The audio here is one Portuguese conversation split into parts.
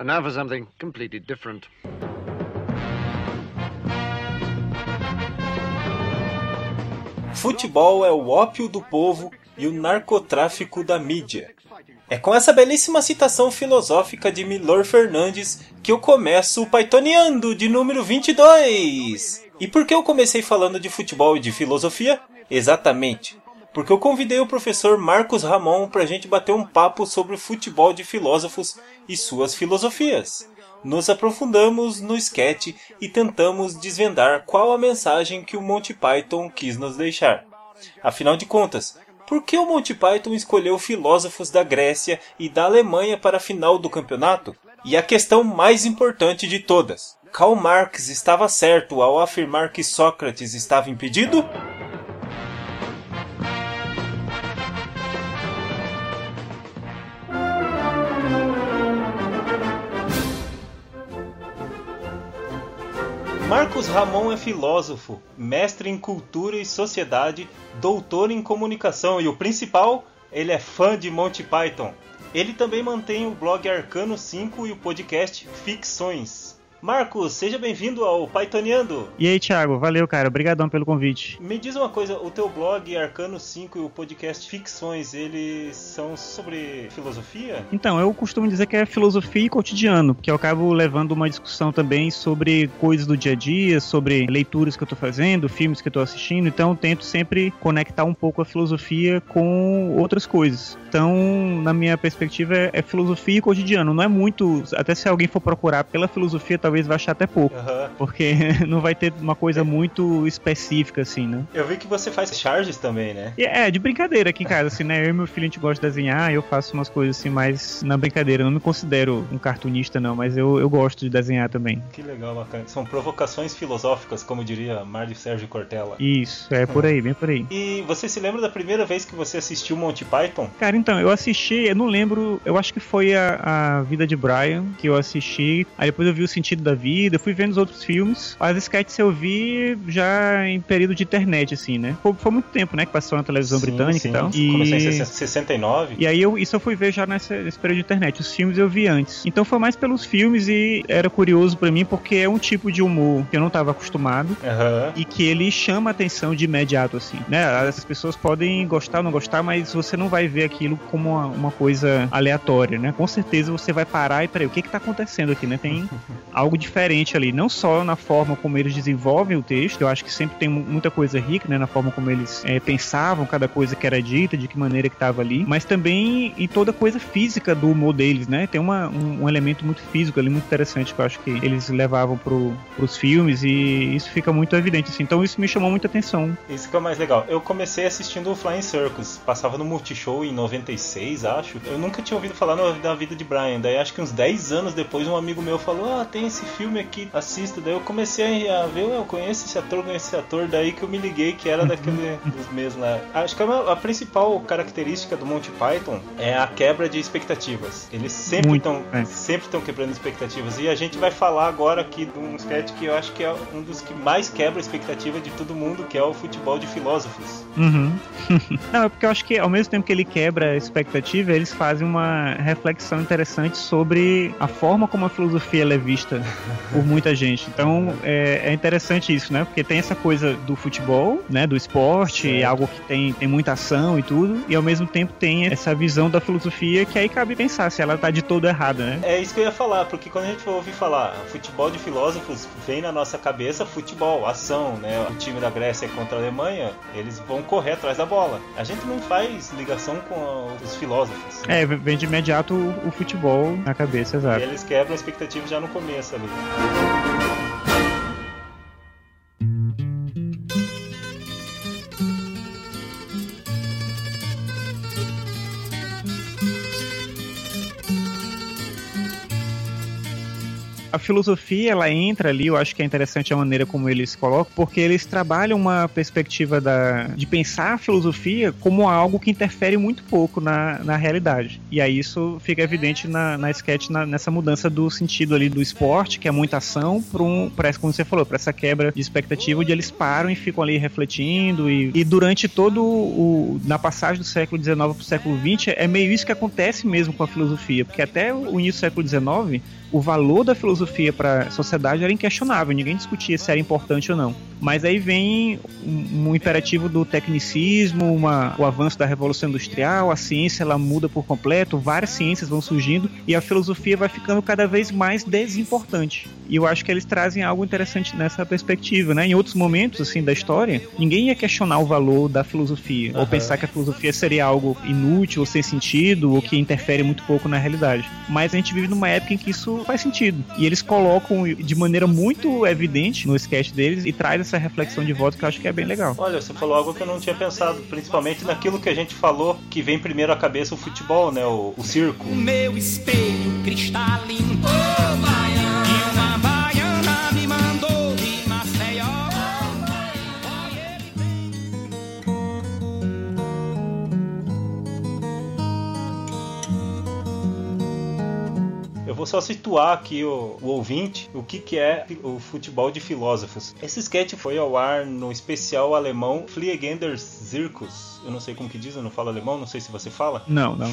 And now for something completely different. Futebol é o ópio do povo e o narcotráfico da mídia. É com essa belíssima citação filosófica de Milor Fernandes que eu começo o Paitoneando de número 22. E por que eu comecei falando de futebol e de filosofia? Exatamente, porque eu convidei o professor Marcos Ramon para a gente bater um papo sobre futebol de filósofos e suas filosofias. Nos aprofundamos no sketch e tentamos desvendar qual a mensagem que o Monty Python quis nos deixar. Afinal de contas, por que o Monty Python escolheu filósofos da Grécia e da Alemanha para a final do campeonato? E a questão mais importante de todas: Karl Marx estava certo ao afirmar que Sócrates estava impedido? Marcos Ramon é filósofo, mestre em cultura e sociedade, doutor em comunicação e o principal, ele é fã de Monty Python. Ele também mantém o blog Arcano 5 e o podcast Ficções. Marcos, seja bem-vindo ao Pythoniando. E aí, Thiago, valeu, cara. Obrigadão pelo convite. Me diz uma coisa, o teu blog Arcano 5 e o podcast Ficções, eles são sobre filosofia? Então, eu costumo dizer que é filosofia e cotidiano, porque eu acabo levando uma discussão também sobre coisas do dia a dia, sobre leituras que eu tô fazendo, filmes que eu tô assistindo, então eu tento sempre conectar um pouco a filosofia com outras coisas. Então, na minha perspectiva, é, é filosofia e cotidiano. Não é muito. Até se alguém for procurar pela filosofia, talvez vai achar até pouco. Uhum. Porque não vai ter uma coisa muito específica, assim, né? Eu vi que você faz charges também, né? É, de brincadeira aqui em casa, assim, né? Eu e meu filho a gente gosta de desenhar, eu faço umas coisas assim mais na brincadeira. Eu não me considero um cartunista, não, mas eu, eu gosto de desenhar também. Que legal, bacana. São provocações filosóficas, como diria Mário Sérgio Cortella. Isso, é por aí, bem por aí. E você se lembra da primeira vez que você assistiu Monty Python? Cara, então, eu assisti, eu não lembro, eu acho que foi a, a Vida de Brian que eu assisti. Aí depois eu vi o Sentido da Vida, fui vendo os outros filmes. As sketches eu vi já em período de internet, assim, né? Foi, foi muito tempo, né, que passou na televisão sim, britânica sim. e tal. E... Comecei em 69. E aí eu, isso eu fui ver já nessa, nesse período de internet. Os filmes eu vi antes. Então foi mais pelos filmes e era curioso para mim porque é um tipo de humor que eu não tava acostumado uhum. e que ele chama a atenção de imediato, assim, né? As pessoas podem gostar ou não gostar, mas você não vai ver aquilo como uma, uma coisa aleatória, né? Com certeza você vai parar e peraí, o que que tá acontecendo aqui, né? Tem algo diferente ali, não só na forma como eles desenvolvem o texto, eu acho que sempre tem muita coisa rica, né? Na forma como eles é, pensavam cada coisa que era dita, de que maneira que tava ali, mas também em toda coisa física do humor deles, né? Tem uma, um, um, elemento muito físico ali, muito interessante que eu acho que eles levavam pro, pros filmes e isso fica muito evidente, assim. Então isso me chamou muita atenção. Isso que é mais legal. Eu comecei assistindo o Flying Circus, passava no Multishow em 96, acho. Eu nunca tinha ouvido falar da vida de Brian. Daí acho que uns 10 anos depois um amigo meu falou: Ah, tem esse filme aqui, assista. Daí eu comecei a ver, eu conheço esse ator, conheço esse ator. Daí que eu me liguei que era daquele dos mesmos lá. Acho que a, a, principal característica do Monty Python é a quebra de expectativas. Eles sempre estão é. sempre estão quebrando expectativas. E a gente vai falar agora aqui de um sketch que eu acho que é um dos que mais quebra a expectativa de todo mundo, que é o futebol de filósofos. Uhum. Não, é porque eu acho que ao mesmo tempo que ele quebra a expectativa, eles fazem uma reflexão interessante sobre a forma como a filosofia é vista por muita gente. Então é, é, interessante isso, né? Porque tem essa coisa do futebol, né? Do esporte, certo. algo que tem, tem muita ação e tudo, e ao mesmo tempo tem essa visão da filosofia que aí cabe pensar se ela tá de todo errada, né? É isso que eu ia falar, porque quando a gente ouvir falar futebol de filósofos, vem na nossa cabeça futebol, ação, né? O time da Grécia contra a Alemanha, eles vão correr atrás da bola. A gente não faz ligação com os filósofos. É, vem de imediato o, o futebol na cabeça, exato. E eles quebram a expectativa já no começo ali. A filosofia ela entra ali, eu acho que é interessante a maneira como eles colocam, porque eles trabalham uma perspectiva da, de pensar a filosofia como algo que interfere muito pouco na, na realidade. E aí isso fica evidente na, na sketch, na, nessa mudança do sentido ali do esporte, que é muita ação, para um, como você falou, para essa quebra de expectativa, onde eles param e ficam ali refletindo. E, e durante todo o. na passagem do século XIX para o século XX, é meio isso que acontece mesmo com a filosofia, porque até o início do século XIX o valor da filosofia para a sociedade era inquestionável, ninguém discutia se era importante ou não. Mas aí vem um, um imperativo do tecnicismo, uma, o avanço da revolução industrial, a ciência ela muda por completo, várias ciências vão surgindo e a filosofia vai ficando cada vez mais desimportante. E eu acho que eles trazem algo interessante nessa perspectiva, né? Em outros momentos assim da história, ninguém ia questionar o valor da filosofia uhum. ou pensar que a filosofia seria algo inútil ou sem sentido ou que interfere muito pouco na realidade. Mas a gente vive numa época em que isso faz sentido. E eles colocam de maneira muito evidente no sketch deles e traz essa reflexão de voto que eu acho que é bem legal. Olha, você falou algo que eu não tinha pensado, principalmente naquilo que a gente falou que vem primeiro à cabeça o futebol, né? O, o circo. O meu espelho cristalino. Oh, vou só situar aqui o, o, ouvinte o que, que é o futebol de filósofos. Esse sketch foi ao ar no especial alemão Fliegender Zirkus. Eu não sei como que diz, eu não falo alemão, não sei se você fala. Não, não.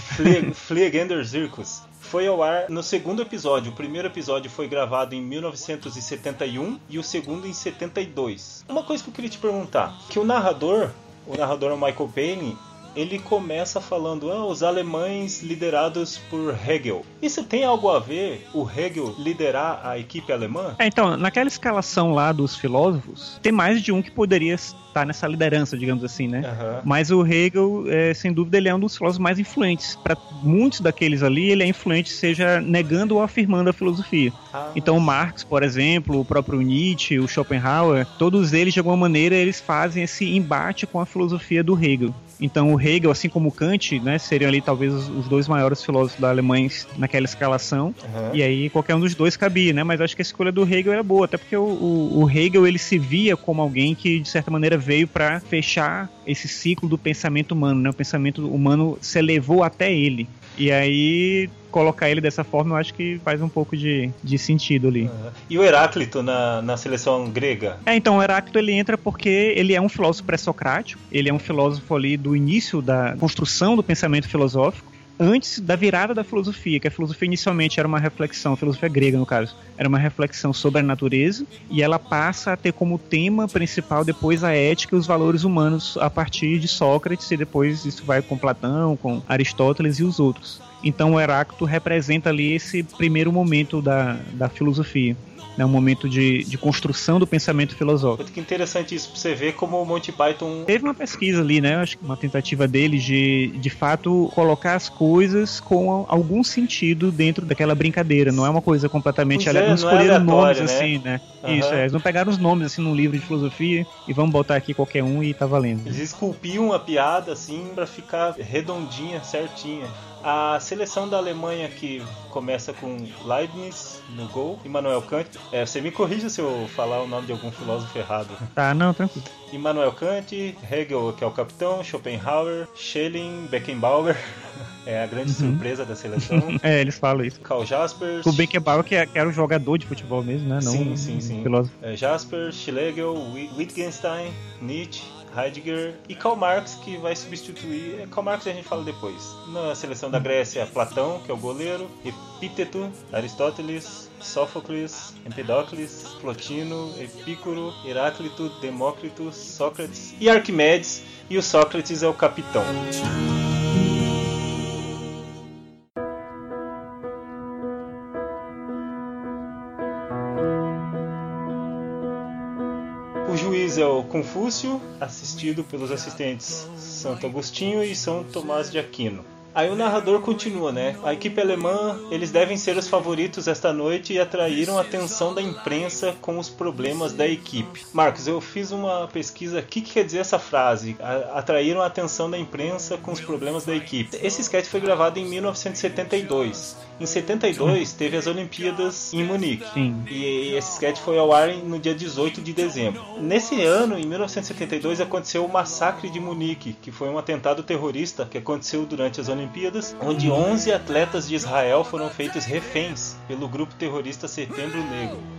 Fliegender Zirkus foi ao ar no segundo episódio. O primeiro episódio foi gravado em 1971 e o segundo em 72. Uma coisa que eu queria te perguntar, que o narrador, o narrador é o Michael Payne, ele começa falando: ah, os alemães liderados por Hegel. Isso tem algo a ver o Hegel liderar a equipe alemã? É, então, naquela escalação lá dos filósofos, tem mais de um que poderia estar nessa liderança, digamos assim, né? Uhum. Mas o Hegel, é, sem dúvida, ele é um dos filósofos mais influentes. Para muitos daqueles ali, ele é influente, seja negando ou afirmando a filosofia. Ah, então, Marx, por exemplo, o próprio Nietzsche, o Schopenhauer, todos eles, de alguma maneira, eles fazem esse embate com a filosofia do Hegel. Então o Hegel, assim como Kant, né, seriam ali talvez os dois maiores filósofos da Alemanha naquela escalação. Uhum. E aí qualquer um dos dois cabia, né? Mas acho que a escolha do Hegel era boa, até porque o, o, o Hegel ele se via como alguém que de certa maneira veio para fechar esse ciclo do pensamento humano, né? O pensamento humano se elevou até ele. E aí colocar ele dessa forma, eu acho que faz um pouco de, de sentido ali. Uhum. E o Heráclito na, na seleção grega? É, então o Heráclito ele entra porque ele é um filósofo pré-socrático, ele é um filósofo ali do início da construção do pensamento filosófico, antes da virada da filosofia, que a filosofia inicialmente era uma reflexão, a filosofia grega no caso, era uma reflexão sobre a natureza, e ela passa a ter como tema principal depois a ética e os valores humanos a partir de Sócrates, e depois isso vai com Platão, com Aristóteles e os outros. Então o Heráclito representa ali esse primeiro momento da, da filosofia né, um momento de, de construção do pensamento filosófico. Que interessante isso pra você ver como o Monty Python. Teve uma pesquisa ali, né? Acho que uma tentativa dele de, de fato, colocar as coisas com algum sentido dentro daquela brincadeira. Não é uma coisa completamente aleatória. Não escolheram é nomes né? assim, né? Uhum. Isso, é. Eles não pegaram os nomes assim num livro de filosofia e vamos botar aqui qualquer um e tá valendo. Eles esculpiam a piada assim para ficar redondinha, certinha. A seleção da Alemanha que começa com Leibniz no gol, Immanuel Kant. É, você me corrija se eu falar o nome de algum filósofo errado. Tá, não, tranquilo. Immanuel Kant, Hegel, que é o capitão, Schopenhauer, Schelling, Beckenbauer. É a grande uhum. surpresa da seleção. é, eles falam isso. Karl Jaspers. O Beckenbauer que, é, que era o jogador de futebol mesmo, né? Não sim, sim, sim. Filósofo. É, Jasper, Schlegel, Wittgenstein, Nietzsche, Heidegger e Karl Marx, que vai substituir. É, Karl Marx a gente fala depois. Na seleção da Grécia, Platão, que é o goleiro, Epíteto, Aristóteles, Sófocles, Empedocles, Plotino, Epícoro, Heráclito, Demócrito, Sócrates e Arquimedes. E o Sócrates é o capitão. Confúcio, assistido pelos assistentes Santo Agostinho e São Tomás de Aquino. Aí o narrador continua, né? A equipe alemã, eles devem ser os favoritos esta noite e atraíram a atenção da imprensa com os problemas da equipe. Marcos, eu fiz uma pesquisa. O que, que quer dizer essa frase? Atraíram a atenção da imprensa com os problemas da equipe. Esse sketch foi gravado em 1972. Em 72 teve as Olimpíadas em Munique. Sim. E esse sketch foi ao ar no dia 18 de dezembro. Nesse ano, em 1972, aconteceu o massacre de Munique, que foi um atentado terrorista que aconteceu durante as Olimpíadas, onde 11 atletas de Israel foram feitos reféns pelo grupo terrorista Setembro Negro.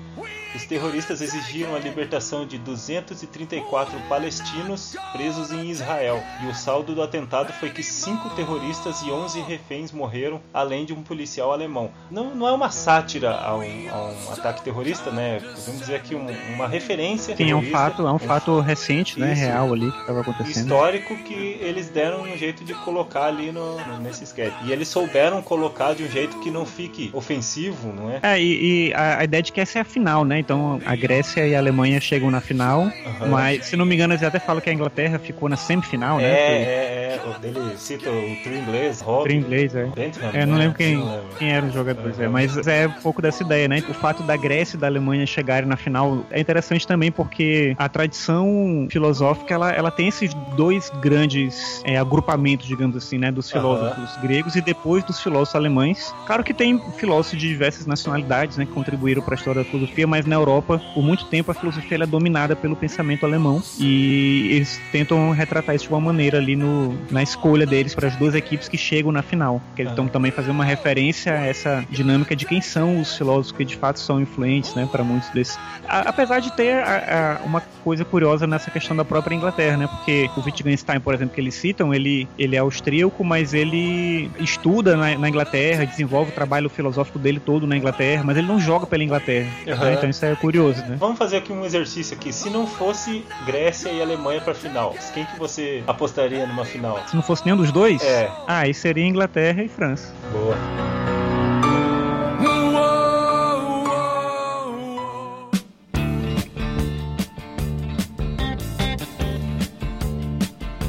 Os terroristas exigiram a libertação de 234 palestinos presos em Israel. E o saldo do atentado foi que cinco terroristas e 11 reféns morreram, além de um policial alemão. Não, não é uma sátira a um, a um ataque terrorista, né? Podemos dizer aqui um, uma referência. Sim, é um fato, é um, um fato recente, né? Real ali que estava acontecendo. Histórico que eles deram um jeito de colocar ali no, no, nesse sketch. E eles souberam colocar de um jeito que não fique ofensivo, não é? É, e, e a, a, ideia de que essa é a final, né? Então a Grécia e a Alemanha chegam na final, uhum. mas se não me engano, eles até falam que a Inglaterra ficou na semifinal, né? É, é, é. Ele cita o trio inglês, Robin. Trio inglês, é. Bentham, é, não né? lembro quem, não quem eram os jogadores, é. mas é um pouco dessa ideia, né? O fato da Grécia e da Alemanha chegarem na final é interessante também porque a tradição filosófica ela, ela tem esses dois grandes é, agrupamentos, digamos assim, né? Dos filósofos uhum. gregos e depois dos filósofos alemães. Claro que tem filósofos de diversas nacionalidades, né? Que contribuíram para a história da filosofia, mas na Europa, por muito tempo, a filosofia é dominada pelo pensamento alemão e eles tentam retratar isso de uma maneira ali no, na escolha deles para as duas equipes que chegam na final. Que eles estão uhum. também fazendo uma referência a essa dinâmica de quem são os filósofos que de fato são influentes, né? Para muitos desses. A, apesar de ter a, a, uma coisa curiosa nessa questão da própria Inglaterra, né? Porque o Wittgenstein, por exemplo, que eles citam, ele, ele é austríaco, mas ele estuda na, na Inglaterra, desenvolve o trabalho filosófico dele todo na Inglaterra, mas ele não joga pela Inglaterra. Uhum. Né? Então isso é curioso, né? Vamos fazer aqui um exercício aqui. Se não fosse Grécia e Alemanha para final, quem que você apostaria numa final? Se não fosse nenhum dos dois? É. Ah, aí seria Inglaterra e França. Boa.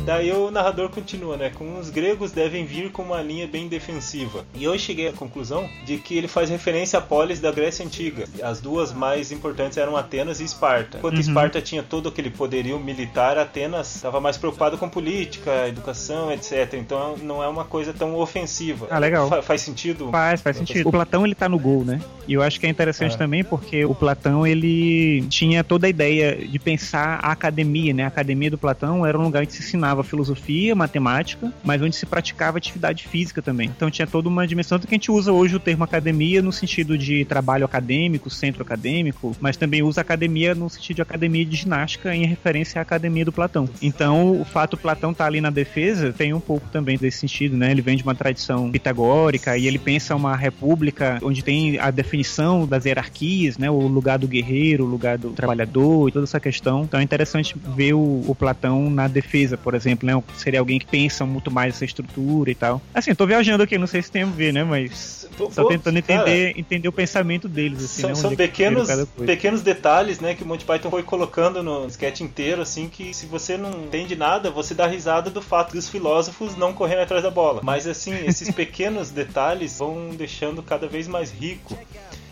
Daí o narrador continua, né? Com os gregos devem vir com uma linha bem defensiva. E eu cheguei à conclusão de que ele faz referência a polis da Grécia Antiga. As duas mais importantes eram Atenas e Esparta. Enquanto uhum. Esparta tinha todo aquele poderio militar, Atenas estava mais preocupado com política, educação, etc. Então não é uma coisa tão ofensiva. Ah, legal. Fa faz sentido? Faz, faz sentido. O Platão ele tá no gol, né? E eu acho que é interessante ah. também porque o Platão ele tinha toda a ideia de pensar a academia, né? A academia do Platão era um lugar onde se ensinava ensinava filosofia, matemática, mas onde se praticava atividade física também. Então tinha toda uma dimensão que a gente usa hoje o termo academia no sentido de trabalho acadêmico, centro acadêmico, mas também usa academia no sentido de academia de ginástica em referência à academia do Platão. Então o fato Platão estar tá ali na defesa tem um pouco também desse sentido, né? Ele vem de uma tradição pitagórica e ele pensa uma república onde tem a definição das hierarquias, né? O lugar do guerreiro, o lugar do trabalhador e toda essa questão. Então é interessante ver o, o Platão na defesa, por exemplo exemplo, né? Seria alguém que pensa muito mais essa estrutura e tal. Assim, tô viajando aqui, não sei se tem a ver, né? Mas Pô, só tentando entender, cara, entender o pensamento deles. Assim, são, né? são pequenos, pequenos detalhes, né? Que o Monty Python foi colocando no sketch inteiro, assim, que se você não entende nada, você dá risada do fato dos filósofos não correrem atrás da bola. Mas assim, esses pequenos detalhes vão deixando cada vez mais rico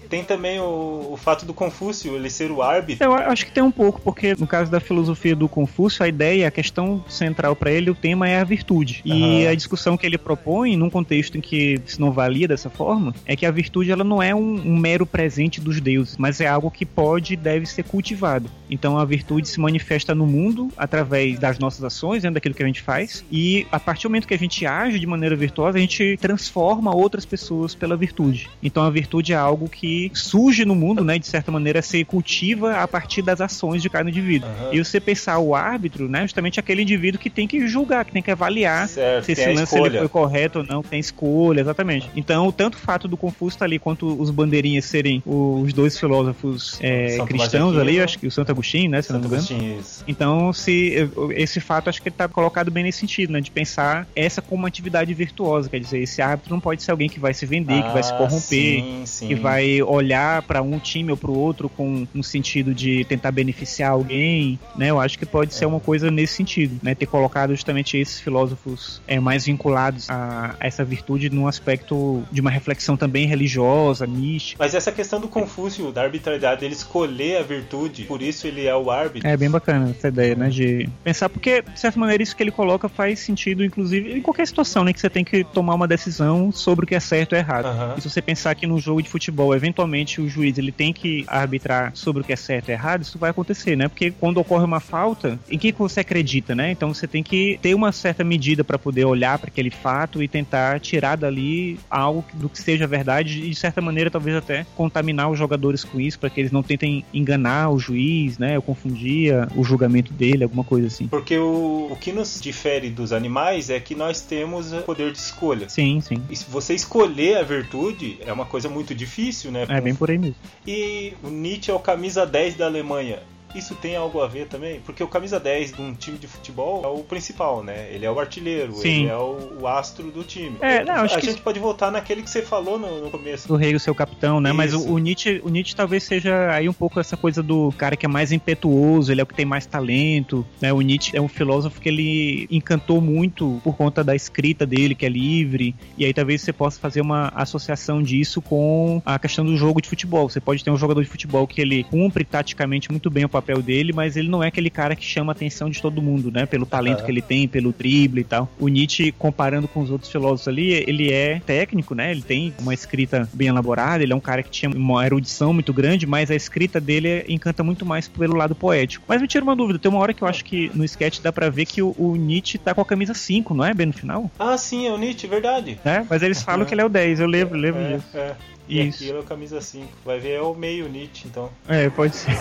tem também o, o, fato do Confúcio, ele ser o árbitro. Eu acho que tem um pouco, porque no caso da filosofia do Confúcio, a ideia, a questão central para ele, o tema é a virtude. Uhum. E a discussão que ele propõe, num contexto em que se não valia dessa forma, é que a virtude ela não é um, um mero presente dos deuses, mas é algo que pode e deve ser cultivado. Então a virtude se manifesta no mundo através das nossas ações, dentro daquilo que a gente faz, e a partir do momento que a gente age de maneira virtuosa, a gente transforma outras pessoas pela virtude. Então a virtude é algo que surge no mundo, né, de certa maneira, se cultiva a partir das ações de cada indivíduo. Uhum. E você pensar o árbitro, né, justamente aquele indivíduo que tem que julgar, que tem que avaliar certo, se esse lance ele foi correto ou não, tem escolha, exatamente. Então, tanto o fato do Confúcio estar ali, quanto os bandeirinhas serem os dois filósofos é, cristãos ali, acho que o Santo Agostinho, né, se Santo não me engano. Então, se esse fato, acho que ele está colocado bem nesse sentido, né, de pensar essa como uma atividade virtuosa, quer dizer, esse árbitro não pode ser alguém que vai se vender, ah, que vai se ah, corromper, sim, sim. que vai olhar para um time ou para o outro com um sentido de tentar beneficiar alguém, né? Eu acho que pode ser uma coisa nesse sentido, né? Ter colocado justamente esses filósofos é, mais vinculados a, a essa virtude num aspecto de uma reflexão também religiosa, mística. Mas essa questão do Confúcio, da arbitrariedade, ele escolher a virtude, por isso ele é o árbitro. É bem bacana essa ideia, né? De pensar, porque de certa maneira isso que ele coloca faz sentido, inclusive, em qualquer situação, né? Que você tem que tomar uma decisão sobre o que é certo ou errado. Uhum. E se você pensar que num jogo de futebol, eventualmente pontualmente o juiz ele tem que arbitrar sobre o que é certo e errado, isso vai acontecer, né? Porque quando ocorre uma falta, em que você acredita, né? Então você tem que ter uma certa medida para poder olhar para aquele fato e tentar tirar dali algo do que seja verdade e de certa maneira talvez até contaminar os jogadores com isso para que eles não tentem enganar o juiz, né? Ou confundir o julgamento dele, alguma coisa assim. Porque o, o que nos difere dos animais é que nós temos poder de escolha. Sim, sim. E se você escolher a virtude é uma coisa muito difícil, né? É bem por aí mesmo. E o Nietzsche é o camisa 10 da Alemanha isso tem algo a ver também? Porque o camisa 10 de um time de futebol é o principal, né? Ele é o artilheiro, Sim. ele é o, o, astro do time. É, não, a gente pode voltar naquele que você falou no, no começo. Do rei, o seu capitão, né? Isso. Mas o, o, Nietzsche, o Nietzsche talvez seja aí um pouco essa coisa do cara que é mais impetuoso, ele é o que tem mais talento, né? O Nietzsche é um filósofo que ele encantou muito por conta da escrita dele, que é livre, e aí talvez você possa fazer uma associação disso com a questão do jogo de futebol. Você pode ter um jogador de futebol que ele cumpre taticamente muito bem o papel dele, mas ele não é aquele cara que chama a atenção de todo mundo, né? Pelo talento uhum. que ele tem, pelo drible e tal. O Nietzsche, comparando com os outros filósofos ali, ele é técnico, né? Ele tem uma escrita bem elaborada, ele é um cara que tinha uma erudição muito grande, mas a escrita dele encanta muito mais pelo lado poético. Mas me tira uma dúvida, tem uma hora que eu acho que no sketch dá pra ver que o, o Nietzsche tá com a camisa 5, não é, bem no final? Ah, sim, é o Nietzsche, verdade. É, mas eles falam que ele é o 10, eu lembro, lembro é, disso. É. E Isso. aquilo é camisa 5. Vai ver, é o meio Nietzsche, então. É, pode ser.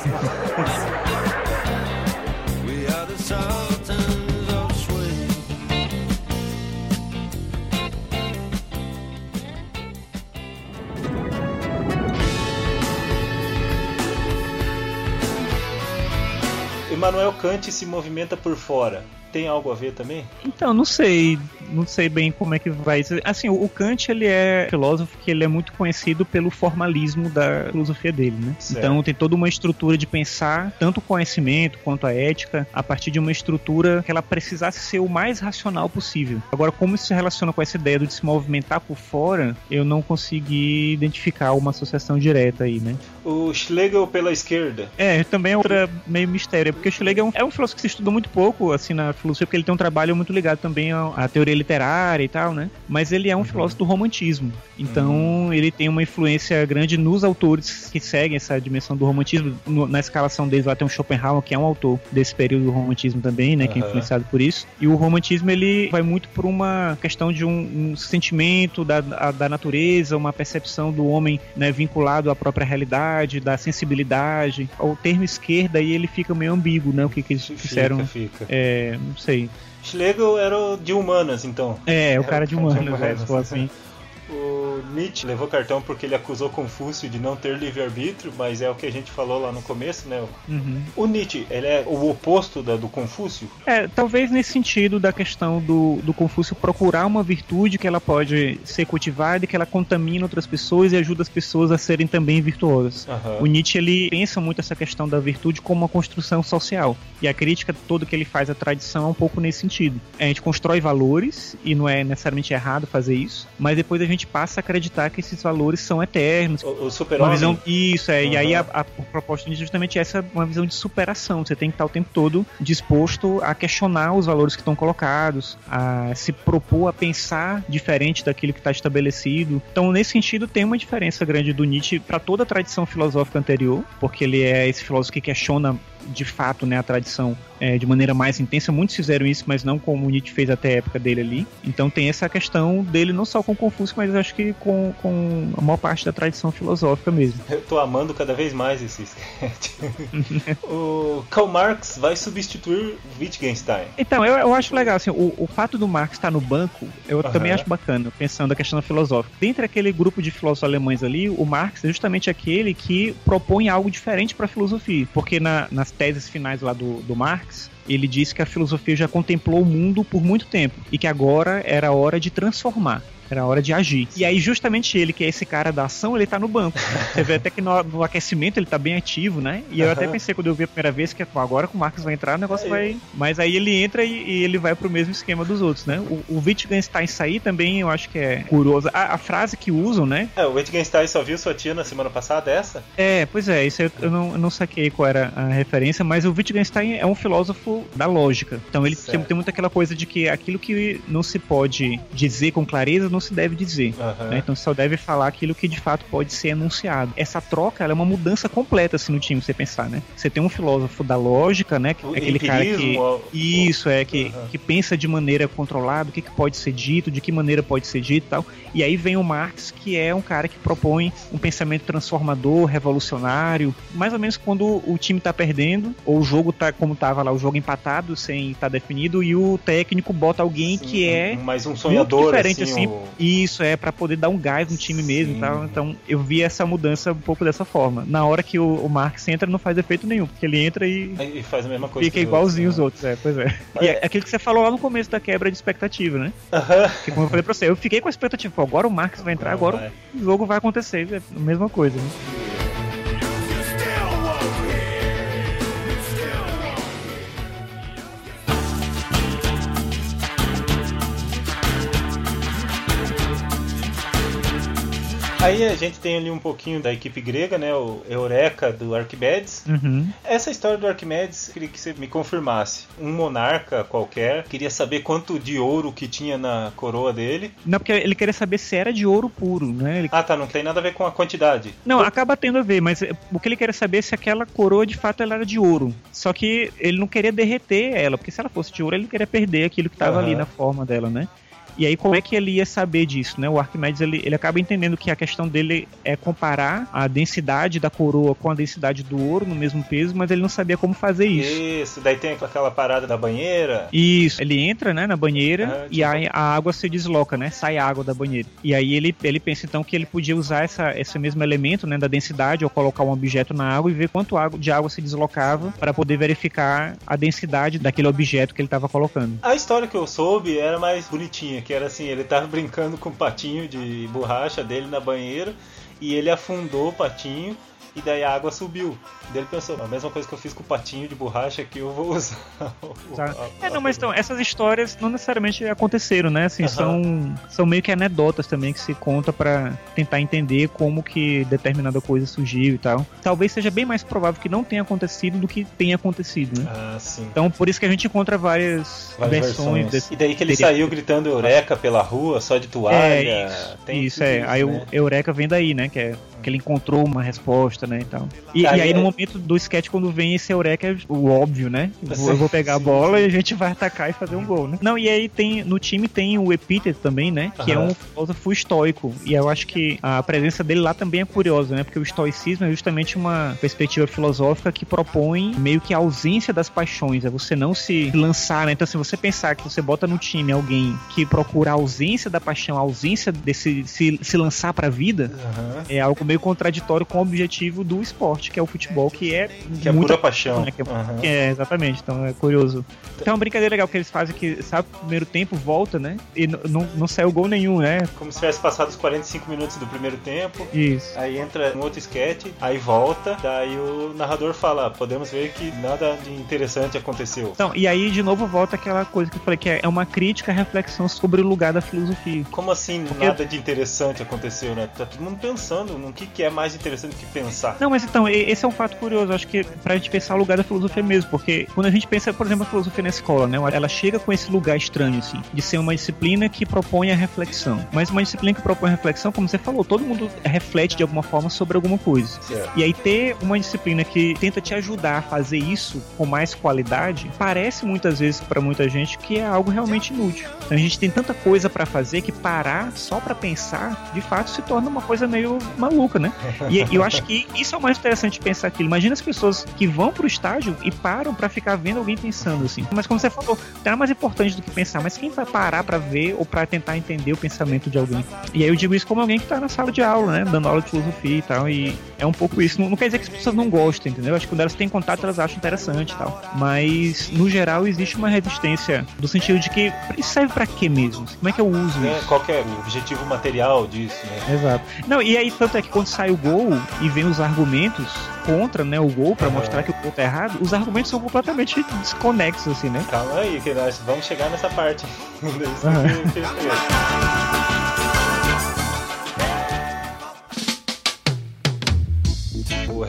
Immanuel Kant se movimenta por fora tem algo a ver também? Então, não sei. Não sei bem como é que vai. Assim, o Kant, ele é filósofo que ele é muito conhecido pelo formalismo da filosofia dele, né? Certo. Então, tem toda uma estrutura de pensar tanto o conhecimento quanto a ética a partir de uma estrutura que ela precisasse ser o mais racional possível. Agora, como isso se relaciona com essa ideia de se movimentar por fora, eu não consegui identificar uma associação direta aí, né? O Schlegel pela esquerda. É, também é outra meio mistério, porque o Schlegel é um, é um filósofo que se estuda muito pouco, assim, na filosofia, porque ele tem um trabalho muito ligado também à, teoria literária e tal, né? Mas ele é um uhum. filósofo do romantismo. Então, uhum. ele tem uma influência grande nos autores que seguem essa dimensão do romantismo. No, na escalação deles lá tem o Schopenhauer, que é um autor desse período do romantismo também, né? Que é influenciado por isso. E o romantismo, ele vai muito por uma questão de um, um sentimento da, a, da natureza, uma percepção do homem né, vinculado à própria realidade, da sensibilidade. O termo esquerda aí ele fica meio ambíguo, né? O que, que eles fizeram. Fica, fica. É, não sei. Schlegel era de humanas, então. É, o cara de humanas. É, assim. O Nietzsche levou cartão porque ele acusou Confúcio de não ter livre-arbítrio, mas é o que a gente falou lá no começo, né? Uhum. O Nietzsche, ele é o oposto da, do Confúcio? É, talvez nesse sentido da questão do, do Confúcio procurar uma virtude que ela pode ser cultivada e que ela contamina outras pessoas e ajuda as pessoas a serem também virtuosas. Uhum. O Nietzsche, ele pensa muito essa questão da virtude como uma construção social. E a crítica toda que ele faz à tradição é um pouco nesse sentido. A gente constrói valores, e não é necessariamente errado fazer isso, mas depois a gente gente passa a acreditar que esses valores são eternos. O, o super uma visão Isso, é. Uhum. E aí a, a, proposta é justamente essa, uma visão de superação. Você tem que estar o tempo todo disposto a questionar os valores que estão colocados, a se propor a pensar diferente daquilo que está estabelecido. Então, nesse sentido, tem uma diferença grande do Nietzsche para toda a tradição filosófica anterior, porque ele é esse filósofo que questiona de fato né, a tradição é, de maneira mais intensa. Muitos fizeram isso, mas não como Nietzsche fez até a época dele ali. Então tem essa questão dele não só com Confúcio, mas acho que com, com a maior parte da tradição filosófica mesmo. Eu tô amando cada vez mais esse sketch. o Karl Marx vai substituir Wittgenstein. Então, eu, eu acho legal, assim, o, o fato do Marx estar no banco, eu uhum. também acho bacana, pensando a questão filosófica. Dentre aquele grupo de filósofos alemães ali, o Marx é justamente aquele que propõe algo diferente para a filosofia. Porque na, nas teses finais lá do, do Marx, ele disse que a filosofia já contemplou o mundo por muito tempo e que agora era hora de transformar. Era hora de agir. E aí, justamente ele, que é esse cara da ação, ele tá no banco. Você vê até que no, no aquecimento ele tá bem ativo, né? E eu até pensei quando eu vi a primeira vez que agora que o Marcos vai entrar, o negócio é. vai. Mas aí ele entra e, e, ele vai pro mesmo esquema dos outros, né? O, o Wittgenstein sair também eu acho que é curioso. A, a, frase que usam, né? É, o Wittgenstein só viu sua tia na semana passada, essa? É, pois é, isso eu, eu, não, eu não saquei qual era a referência, mas o Wittgenstein é um filósofo da lógica. Então ele tem, tem muito aquela coisa de que aquilo que não se pode dizer com clareza não se deve dizer. Aham. né? Então só deve falar aquilo que de fato pode ser enunciado. Essa troca ela é uma mudança completa assim no time, você pensar, né? Você tem um filósofo da lógica, né? Que aquele cara que empirismo, o- isso é que, Aham. que pensa de maneira controlada, o que, que pode ser dito, de que maneira pode ser dito, e tal. E aí vem o Marx, que é um cara que propõe um pensamento transformador, revolucionário, mais ou menos quando o time tá perdendo ou o jogo tá como tava lá, o jogo empatado sem estar definido e o técnico bota alguém Sim, que é mais um sonhador diferente, assim, assim, Isso é pra poder dar um gás no time mesmo e tal. Então eu vi essa mudança um pouco dessa forma. Na hora que o, o Marx entra, não faz efeito nenhum, porque ele entra e Aí faz a mesma coisa. fica igualzinho os outros, outros. É, pois é. E é aquilo que você falou lá no começo da quebra de expectativa, né? Aham. Que como eu falei pra você, eu fiquei com a expectativa, agora o Marx vai entrar, agora Vai. o jogo vai acontecer. É a mesma coisa, né? Aí a gente tem ali um pouquinho da equipe grega, né? O Eureka do Arquimedes. Uhum. Essa história do Arquimedes, queria que você me confirmasse. Um monarca qualquer queria saber quanto de ouro que tinha na coroa dele. Não, porque ele queria saber se era de ouro puro, né? Ele- Ah, tá, não tem nada a ver com a quantidade. Não, acaba tendo a ver, mas o que ele queria saber é se aquela coroa de fato ela era de ouro. Só que ele não queria derreter ela, porque se ela fosse de ouro, ele não queria perder aquilo que estava Aham. ali na forma dela, né? E aí, como é que ele ia saber disso, né? O Arquimedes, ele, ele acaba entendendo que a questão dele é comparar a densidade da coroa com a densidade do ouro no mesmo peso, mas ele não sabia como fazer isso. Isso, daí tem aquela parada da banheira. Isso, ele entra, né, na banheira Aham, e aí a água se desloca, né? Sai água da banheira. E aí ele, ele pensa então que ele podia usar essa, esse mesmo elemento, né, da densidade, ou colocar um objeto na água e ver quanto água, de água se deslocava para poder verificar a densidade daquele objeto que ele estava colocando. A história que eu soube era mais bonitinha, que era assim, ele tava brincando com o patinho de borracha dele na banheira e ele afundou o patinho e daí a água subiu. Daí ele pensou, a mesma coisa que eu fiz com o patinho de borracha que eu vou usar. É, não, mas então, essas histórias não necessariamente aconteceram, né? Assim, são, são meio que anedotas também que se conta para tentar entender como que determinada coisa surgiu e tal. Talvez seja bem mais provável que não tenha acontecido do que tenha acontecido, né? Ah, sim. Então, por isso que a gente encontra várias, Várias versões, versões. E daí que ele teria- saiu gritando Eureka pela rua, só de toalha. É, isso, Tem isso tudo é. Aí né? o Eureka vem daí, né? Que, é, que ele encontrou uma resposta, né? E, tal. e, Aí e aí, no momento do sketch, quando vem esse Eureka, é o óbvio, né? Eu vou, eu vou pegar a bola e a gente vai atacar e fazer um gol, né? Não, e aí tem. No time tem o Epíteto também, né? Que é um filósofo estoico. E eu acho que a presença dele lá também é curiosa, né? Porque o estoicismo é justamente uma perspectiva filosófica que propõe meio que a ausência das paixões. É você não se lançar, né? Então, se você pensar que você bota no time alguém que procura a ausência da paixão, a ausência desse se, se lançar pra vida, Aham. é algo meio contraditório com o objetivo do esporte, que é o futebol, que é Que é pura paixão. né, é- que é, exatamente, então é curioso. Tem uma brincadeira legal que eles fazem que, sabe, no primeiro tempo volta, né? E não, não saiu gol nenhum, né? Como se tivesse passado os 45 minutos do primeiro tempo. Isso. Aí entra um outro sketch, aí volta, daí o narrador fala, podemos ver que nada de interessante aconteceu. Então, e aí de novo volta aquela coisa que eu falei, que é é uma crítica, reflexão sobre o lugar da filosofia. Como assim Porque- nada de interessante aconteceu, né? Tá todo mundo pensando no que, que é mais interessante do que pensar. Não, mas então, esse é um fato curioso, acho que pra gente pensar o lugar da filosofia mesmo, porque quando a gente pensa, por exemplo, a filosofia na escola, né, ela chega com esse lugar estranho, assim, de ser uma disciplina que propõe a reflexão. Mas uma disciplina que propõe a reflexão, como você falou, todo mundo reflete de alguma forma sobre alguma coisa. Certo. E aí ter uma disciplina que tenta te ajudar a fazer isso com mais qualidade, parece muitas vezes pra muita gente que é algo realmente inútil. Então a gente tem tanta coisa pra fazer que parar só pra pensar, de fato, se torna uma coisa meio maluca, né? E, eu acho que isso é o mais interessante pensar aquilo. Imagina as pessoas que vão pro estádio e param pra ficar vendo alguém pensando assim. Mas como você falou, é mais importante do que pensar, mas quem vai parar pra ver ou pra tentar entender o pensamento de alguém? E aí eu digo isso como alguém que tá na sala de aula, né? Dando aula de filosofia e tal. E é um pouco isso. Não, não quer dizer que as pessoas não gostem, entendeu? Acho que quando elas têm contato, elas acham interessante e tal. Mas, no geral, existe uma resistência do sentido de que isso serve pra quê mesmo? Como é que eu uso Né? isso? Qual é o objetivo material disso, né? Exato. Não, e aí tanto é que quando sai o gol e vem os argumentos contra, né, o gol pra Aham. mostrar que o gol tá errado, os argumentos são completamente desconexos assim, né? Calma aí, que nós vamos chegar nessa parte. Isso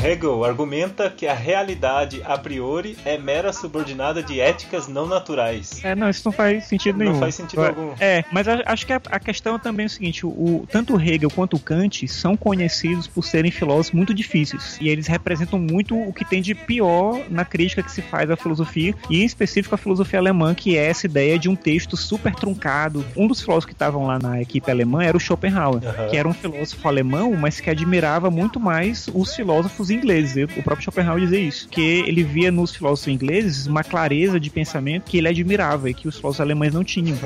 Hegel argumenta que a realidade a priori é mera subordinada de éticas não naturais. É, não, isso não faz sentido nenhum. Não faz sentido é, algum. É, mas acho que a, a, questão é também é o seguinte: o, tanto Hegel quanto Kant são conhecidos por serem filósofos muito difíceis. E eles representam muito o que tem de pior na crítica que se faz à filosofia, e em específico a filosofia alemã, que é essa ideia de um texto super truncado. Um dos filósofos que estavam lá na equipe alemã era o Schopenhauer, uhum. que era um filósofo alemão, mas que admirava muito mais os filósofos ingleses. O próprio Schopenhauer dizia isso, que ele via nos filósofos ingleses uma clareza de pensamento que ele admirava e que os filósofos alemães não tinham.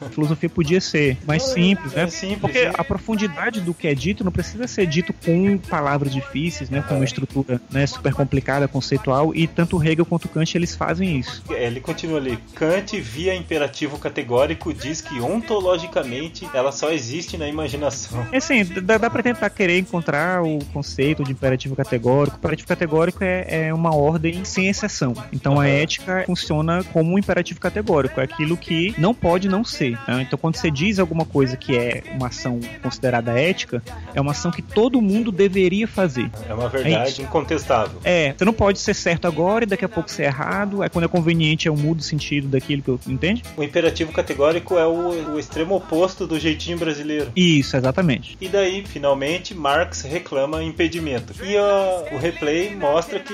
A filosofia podia ser mais simples, né? É simples, Porque é. a profundidade do que é dito não precisa ser dito com palavras difíceis, né? Com uma estrutura né, super complicada, conceitual, e tanto Hegel quanto Kant eles fazem isso. Ele continua ali. Kant, via imperativo categórico, diz que ontologicamente ela só existe na imaginação. É assim, dá, dá pra tentar querer encontrar o conceito de imperativo categórico. O imperativo categórico é, é uma ordem sem exceção. Então a ética funciona como um imperativo categórico. É aquilo que não pode não ser. Né? Então quando você diz alguma coisa que é uma ação considerada ética, é uma ação que todo mundo deveria fazer. É uma verdade é incontestável. É, você não pode ser certo agora e daqui a pouco ser errado. É quando é conveniente, eu mudo o sentido daquilo que eu. Entende? O imperativo categórico é o, o extremo oposto do jeitinho brasileiro. Isso, exatamente. E daí, finalmente, Marx reclama impedimento. E uh, o replay mostra que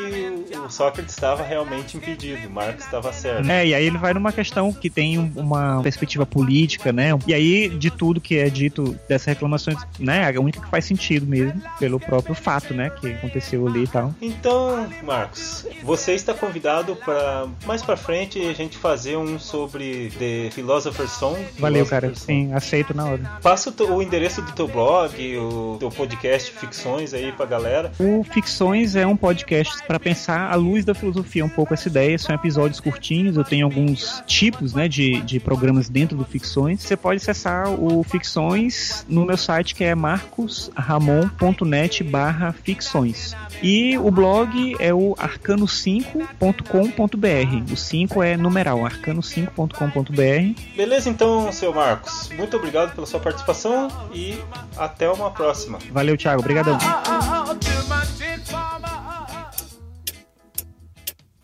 o Sócrates estava realmente impedido. Marx estava certo. É, e aí ele vai numa questão que tem uma perspectiva política, né? E aí, de tudo que é dito dessas reclamações, né? A única que faz sentido mesmo, pelo próprio fato, né? Que aconteceu ali e tal. Então, Marcos, você está convidado para mais para frente a gente fazer um sobre The Philosopher's Song. Valeu, Philosopher's cara. Song. Sim, aceito na hora. Passa o, o endereço do teu blog, o teu podcast Ficções aí pra galera. O Ficções é um podcast para pensar à luz da filosofia um pouco essa ideia. São episódios curtinhos, eu tenho alguns tipos né, de, de programas dentro do Ficções. Você pode acessar o Ficções no meu site que é marcosramon.net barra ficções. E o blog é o arcano5.com.br. O 5 é numeral, arcano5.com.br. Beleza, então, seu Marcos. Muito obrigado pela sua participação e até uma próxima. Valeu, Thiago. Obrigadão.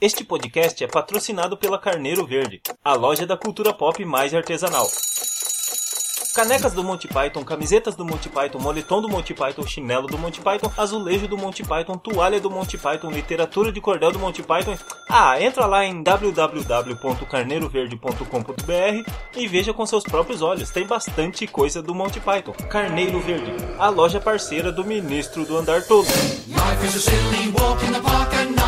Este podcast é patrocinado pela Carneiro Verde, a loja da cultura pop mais artesanal. Canecas do Monty Python, camisetas do Monty Python, moletom do Monty Python, chinelo do Monty Python, azulejo do Monty Python, toalha do Monty Python, literatura de cordel do Monty Python. Ah, entra lá em www.carneiroverde.com.br e veja com seus próprios olhos. Tem bastante coisa do Monty Python. Carneiro Verde, a loja parceira do ministro do andar todo. Life is a silly walk in the park and